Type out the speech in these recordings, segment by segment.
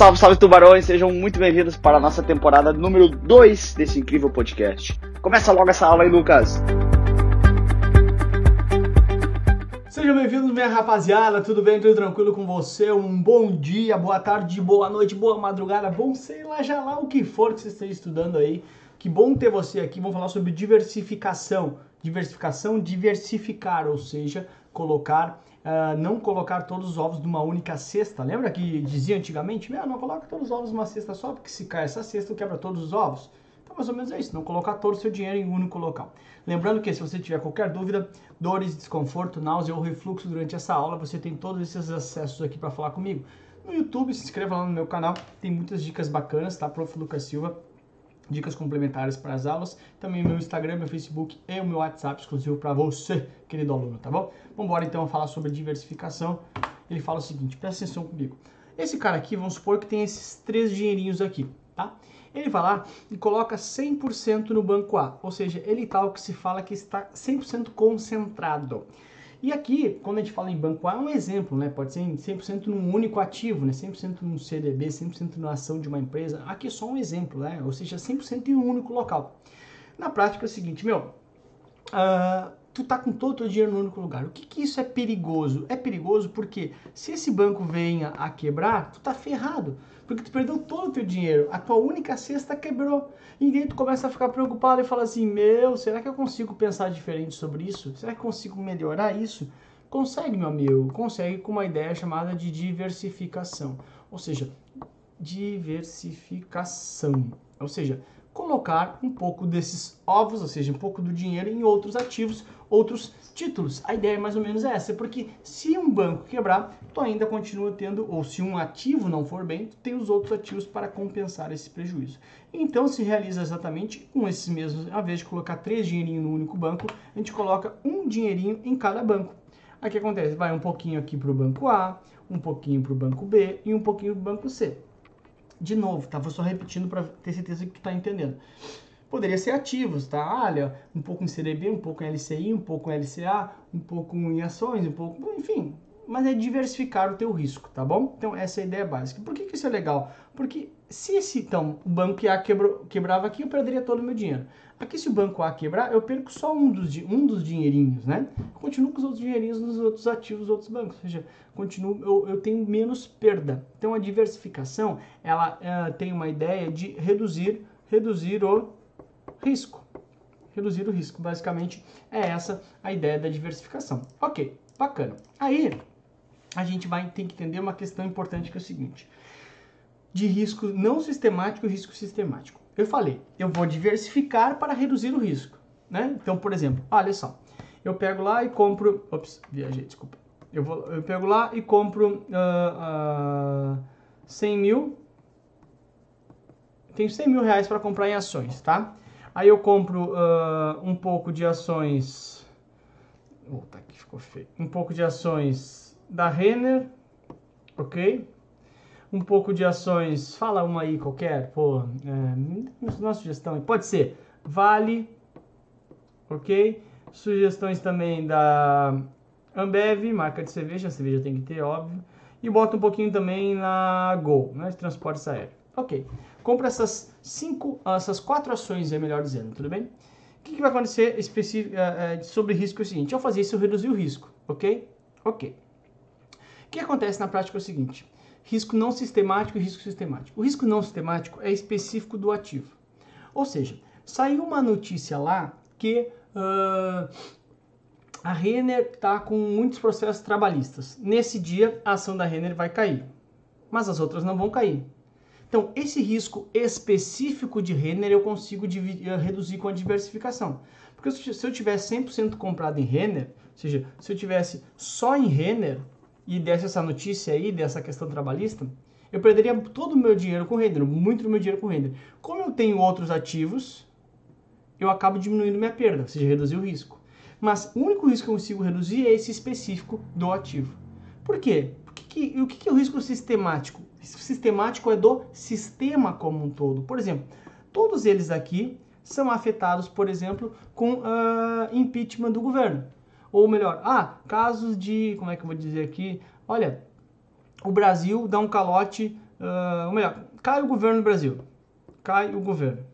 Salve, salve tubarões, sejam muito bem-vindos para a nossa temporada número 2 desse incrível podcast. Começa logo essa aula aí, Lucas. Sejam bem-vindos, minha rapaziada, tudo bem, tudo tranquilo com você? Um bom dia, boa tarde, boa noite, boa madrugada, bom sei lá já lá o que for que você esteja estudando aí. Que bom ter você aqui, vamos falar sobre diversificação. Diversificação, diversificar, ou seja, colocar Uh, não colocar todos os ovos numa única cesta. Lembra que dizia antigamente, não coloca todos os ovos numa cesta só, porque se cai essa cesta, quebra todos os ovos. Então, mais ou menos é isso, não colocar todo o seu dinheiro em um único local. Lembrando que se você tiver qualquer dúvida, dores, desconforto, náusea ou refluxo durante essa aula, você tem todos esses acessos aqui para falar comigo. No YouTube, se inscreva lá no meu canal, tem muitas dicas bacanas, tá? Prof. Lucas Silva dicas complementares para as aulas, também meu Instagram, meu Facebook e o meu WhatsApp exclusivo para você, querido aluno, tá bom? Vamos embora então falar sobre diversificação. Ele fala o seguinte, presta atenção comigo. Esse cara aqui, vamos supor que tem esses três dinheirinhos aqui, tá? Ele vai lá e coloca 100% no banco A, ou seja, ele tal tá que se fala que está 100% concentrado. E aqui, quando a gente fala em banco A, é um exemplo, né? Pode ser 100% num único ativo, né? 100% num CDB, 100% na ação de uma empresa. Aqui é só um exemplo, né? Ou seja, 100% em um único local. Na prática é o seguinte, meu, uh, tu tá com todo o teu dinheiro no único lugar. O que que isso é perigoso? É perigoso porque se esse banco venha a quebrar, tu tá ferrado porque tu perdeu todo o teu dinheiro, a tua única cesta quebrou. E daí tu começa a ficar preocupado e fala assim: Meu, será que eu consigo pensar diferente sobre isso? Será que consigo melhorar isso? Consegue, meu amigo, consegue com uma ideia chamada de diversificação. Ou seja, diversificação. Ou seja, colocar um pouco desses ovos, ou seja, um pouco do dinheiro em outros ativos, outros títulos. A ideia é mais ou menos essa, porque se um banco quebrar, tu ainda continua tendo, ou se um ativo não for bem, tu tem os outros ativos para compensar esse prejuízo. Então se realiza exatamente com esses mesmos, ao invés de colocar três dinheirinhos no único banco, a gente coloca um dinheirinho em cada banco. Aí o que acontece? Vai um pouquinho aqui para o banco A, um pouquinho para o banco B e um pouquinho para o banco C. De novo, tá? Vou só repetindo para ter certeza que tu está entendendo. Poderia ser ativos, tá? Olha, um pouco em CDB, um pouco em LCI, um pouco em LCA, um pouco em ações, um pouco, enfim, mas é diversificar o teu risco, tá bom? Então essa é a ideia básica. Por que, que isso é legal? Porque se esse, então, o banco A quebrou, quebrava aqui, eu perderia todo o meu dinheiro. Aqui se o banco A quebrar, eu perco só um dos, um dos dinheirinhos, né? Continuo com os outros dinheirinhos nos outros ativos outros bancos, ou seja, continuo, eu, eu tenho menos perda. Então a diversificação, ela é, tem uma ideia de reduzir, reduzir o risco. Reduzir o risco, basicamente é essa a ideia da diversificação. Ok, bacana. Aí a gente vai ter que entender uma questão importante que é o seguinte: de risco não sistemático e risco sistemático. Eu falei, eu vou diversificar para reduzir o risco, né? Então, por exemplo, olha só, eu pego lá e compro, ops, viajei, desculpa. Eu vou, eu pego lá e compro uh, uh, 100 mil, tenho 100 mil reais para comprar em ações, tá? Aí eu compro uh, um pouco de ações. Tá aqui, ficou feio. Um pouco de ações da Renner, ok? Um pouco de ações. Fala uma aí qualquer, pô. É, nossa sugestão. Pode ser Vale, ok? Sugestões também da Ambev, marca de cerveja. Cerveja tem que ter, óbvio. E bota um pouquinho também na Gol, né? De transportes aéreos. Ok compra essas cinco, essas quatro ações, é melhor dizendo, tudo bem? O que, que vai acontecer específico, uh, sobre risco é o seguinte, ao fazer isso eu reduzi o risco, ok? Ok. O que acontece na prática é o seguinte, risco não sistemático e risco sistemático. O risco não sistemático é específico do ativo. Ou seja, saiu uma notícia lá que uh, a Renner está com muitos processos trabalhistas. Nesse dia, a ação da Renner vai cair, mas as outras não vão cair. Então, esse risco específico de Renner eu consigo eh, reduzir com a diversificação. Porque se eu tivesse 100% comprado em Renner, ou seja, se eu tivesse só em Renner e desse essa notícia aí, dessa questão trabalhista, eu perderia todo o meu dinheiro com Renner, muito do meu dinheiro com Renner. Como eu tenho outros ativos, eu acabo diminuindo minha perda, ou seja, reduzir o risco. Mas o único risco que eu consigo reduzir é esse específico do ativo. Por quê? O que é o risco sistemático? sistemático é do sistema como um todo. Por exemplo, todos eles aqui são afetados, por exemplo, com uh, impeachment do governo. Ou melhor, ah, casos de, como é que eu vou dizer aqui? Olha, o Brasil dá um calote uh, ou melhor, cai o governo do Brasil, cai o governo,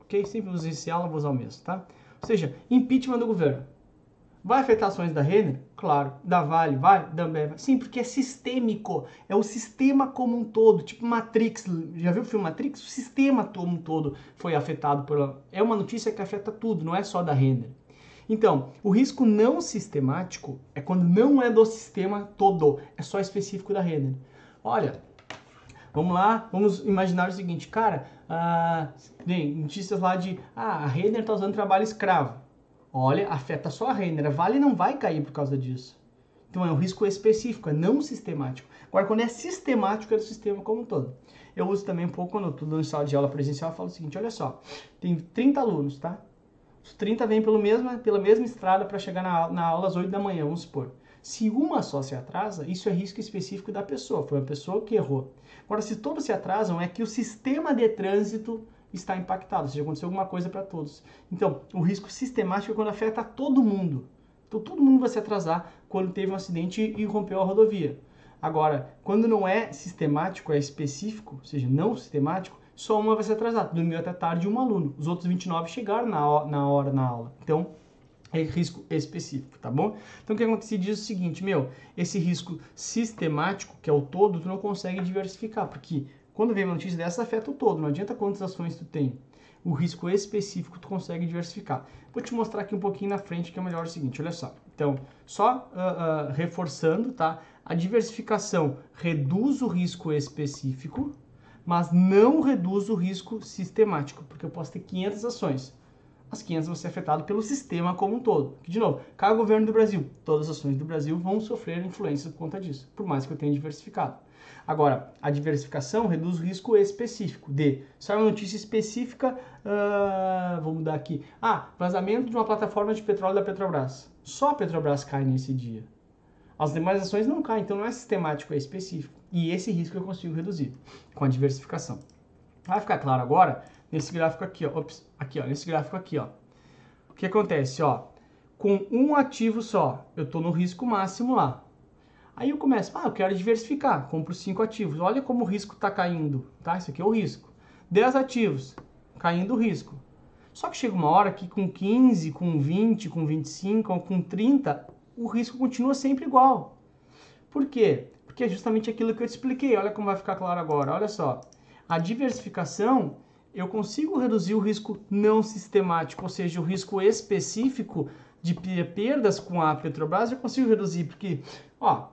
ok? Sempre uso esse aula, vou usar o mesmo, tá? Ou seja, impeachment do governo. Vai afetar ações da Renner? Claro. Da Vale? Vai? Da Ambev? Sim, porque é sistêmico. É o sistema como um todo. Tipo Matrix. Já viu o filme Matrix? O sistema como um todo foi afetado por... É uma notícia que afeta tudo, não é só da Renner. Então, o risco não sistemático é quando não é do sistema todo, é só específico da Renner. Olha, vamos lá, vamos imaginar o seguinte, cara, ah, notícias lá de, ah, a Renner está usando trabalho escravo. Olha, afeta só a Renner. A Vale não vai cair por causa disso. Então é um risco específico, é não sistemático. Agora, quando é sistemático, é do sistema como um todo. Eu uso também um pouco quando eu estou dando sala de aula presencial, eu falo o seguinte, olha só, tem 30 alunos, tá? Os 30 vêm pelo mesma, pela mesma estrada para chegar na, na aula às 8 da manhã, vamos supor. Se uma só se atrasa, isso é risco específico da pessoa, foi uma pessoa que errou. Agora, se todos se atrasam, é que o sistema de trânsito está impactado, ou seja, aconteceu alguma coisa para todos. Então, o risco sistemático é quando afeta todo mundo. Então, todo mundo vai se atrasar quando teve um acidente e rompeu a rodovia. Agora, quando não é sistemático, é específico, ou seja, não sistemático, só uma vai se atrasar. Dormiu até tarde um aluno. Os outros 29 chegaram na, na hora na aula. Então, é risco específico, tá bom? Então, o que acontece diz o seguinte, meu, esse risco sistemático, que é o todo, tu não consegue diversificar, porque quando vem uma notícia dessa, afeta o todo. Não adianta quantas ações tu tem. O risco específico tu consegue diversificar. Vou te mostrar aqui um pouquinho na frente que é melhor o seguinte, olha só. Então, só uh, uh, reforçando, tá? A diversificação reduz o risco específico, mas não reduz o risco sistemático, porque eu posso ter 500 ações. As 500 vão ser afetadas pelo sistema como um todo. De novo, cada governo do Brasil, todas as ações do Brasil vão sofrer influência por conta disso, por mais que eu tenha diversificado. Agora, a diversificação reduz o risco específico de, sai uma notícia específica, uh, vou mudar aqui, ah, vazamento de uma plataforma de petróleo da Petrobras. Só a Petrobras cai nesse dia. As demais ações não caem, então não é sistemático, é específico. E esse risco eu consigo reduzir com a diversificação. Vai ficar claro agora nesse gráfico aqui, ó. Ops, aqui, ó, nesse gráfico aqui, ó. O que acontece, ó? Com um ativo só, eu estou no risco máximo lá. Aí eu começo, ah, eu quero diversificar, compro cinco ativos. Olha como o risco está caindo, tá? Isso aqui é o risco. 10 ativos, caindo o risco. Só que chega uma hora que com 15, com 20, com 25, com 30, o risco continua sempre igual. Por quê? Porque é justamente aquilo que eu te expliquei. Olha como vai ficar claro agora. Olha só. A diversificação, eu consigo reduzir o risco não sistemático, ou seja, o risco específico de perdas com a Petrobras, eu consigo reduzir, porque, ó,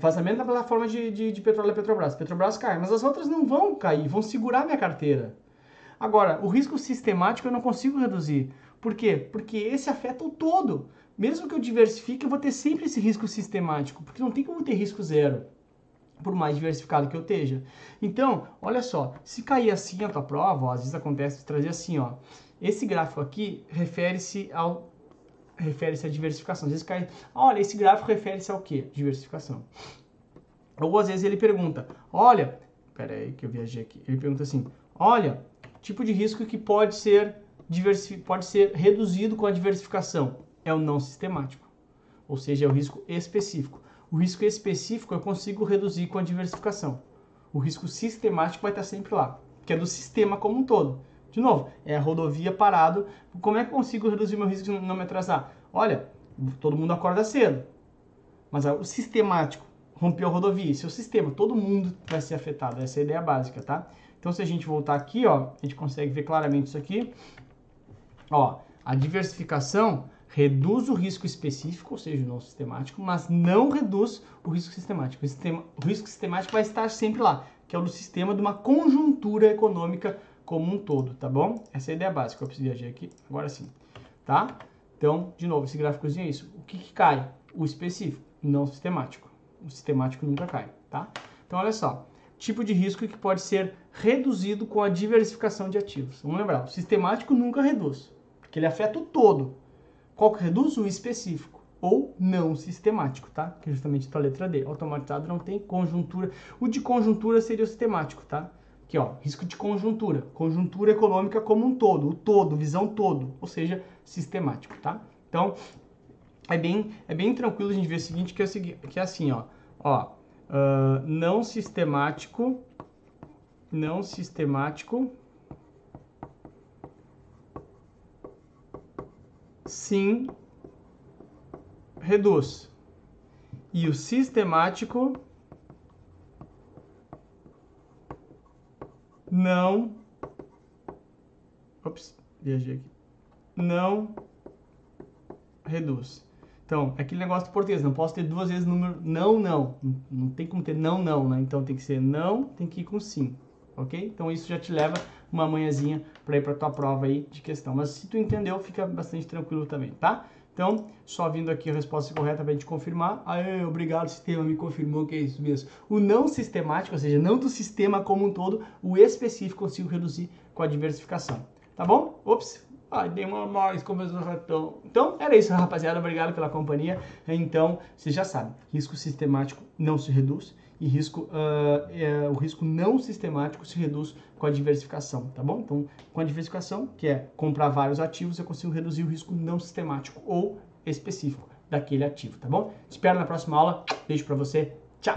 vazamento da plataforma de, de, de petróleo da Petrobras. Petrobras cai, mas as outras não vão cair, vão segurar minha carteira. Agora, o risco sistemático eu não consigo reduzir. Por quê? Porque esse afeta o todo. Mesmo que eu diversifique, eu vou ter sempre esse risco sistemático, porque não tem como ter risco zero, por mais diversificado que eu esteja. Então, olha só, se cair assim a tua prova, ó, às vezes acontece trazer assim, ó. Esse gráfico aqui refere-se ao refere-se à diversificação. Às vezes cai, olha, esse gráfico refere-se ao quê? Diversificação. Ou às vezes ele pergunta, olha, pera aí que eu viajei aqui. Ele pergunta assim, olha, tipo de risco que pode ser pode ser reduzido com a diversificação é o não sistemático, ou seja, é o risco específico. O risco específico eu consigo reduzir com a diversificação. O risco sistemático vai estar sempre lá, que é do sistema como um todo. De novo, é a rodovia parado. Como é que eu consigo reduzir meu risco de não me atrasar? Olha, todo mundo acorda cedo. Mas o sistemático rompeu a rodovia, esse é sistema, todo mundo vai ser afetado. Essa é a ideia básica, tá? Então, se a gente voltar aqui, ó, a gente consegue ver claramente isso aqui. Ó, a diversificação reduz o risco específico, ou seja, o não sistemático, mas não reduz o risco sistemático. O, sistema, o risco sistemático vai estar sempre lá, que é o do sistema de uma conjuntura econômica como um todo, tá bom? Essa é a ideia básica. Eu preciso viajar aqui, agora sim, tá? Então, de novo, esse gráficozinho é isso. O que, que cai? O específico, não sistemático. O sistemático nunca cai, tá? Então, olha só. Tipo de risco que pode ser reduzido com a diversificação de ativos. Vamos lembrar, o sistemático nunca reduz, porque ele afeta o todo. Qual que reduz? O específico ou não sistemático, tá? Que é justamente a letra D. Automatizado não tem conjuntura. O de conjuntura seria o sistemático, tá? Aqui, ó, risco de conjuntura, conjuntura econômica como um todo, o todo, visão todo, ou seja, sistemático, tá? Então, é bem, é bem tranquilo a gente ver o seguinte, que é, o seguinte, que é assim, ó, ó, uh, não sistemático não sistemático sim reduz. E o sistemático não Ops, viajei aqui. Não reduz. Então, é aquele negócio do português, não posso ter duas vezes número não, não. Não tem como ter não, não, né? Então tem que ser não, tem que ir com sim, ok? Então isso já te leva uma manhãzinha para ir para tua prova aí de questão. Mas se tu entendeu, fica bastante tranquilo também, tá? Então, só vindo aqui a resposta correta para a gente confirmar. Aê, obrigado, sistema me confirmou que é isso mesmo. O não sistemático, ou seja, não do sistema como um todo, o específico consigo reduzir com a diversificação. Tá bom? Ops, Ai, dei uma mais, começou ratão. Então, era isso, rapaziada. Obrigado pela companhia. Então, vocês já sabem, risco sistemático não se reduz e risco, uh, é, o risco não sistemático se reduz com a diversificação, tá bom? Então, com a diversificação, que é comprar vários ativos, eu consigo reduzir o risco não sistemático ou específico daquele ativo, tá bom? Espero na próxima aula. Beijo para você. Tchau!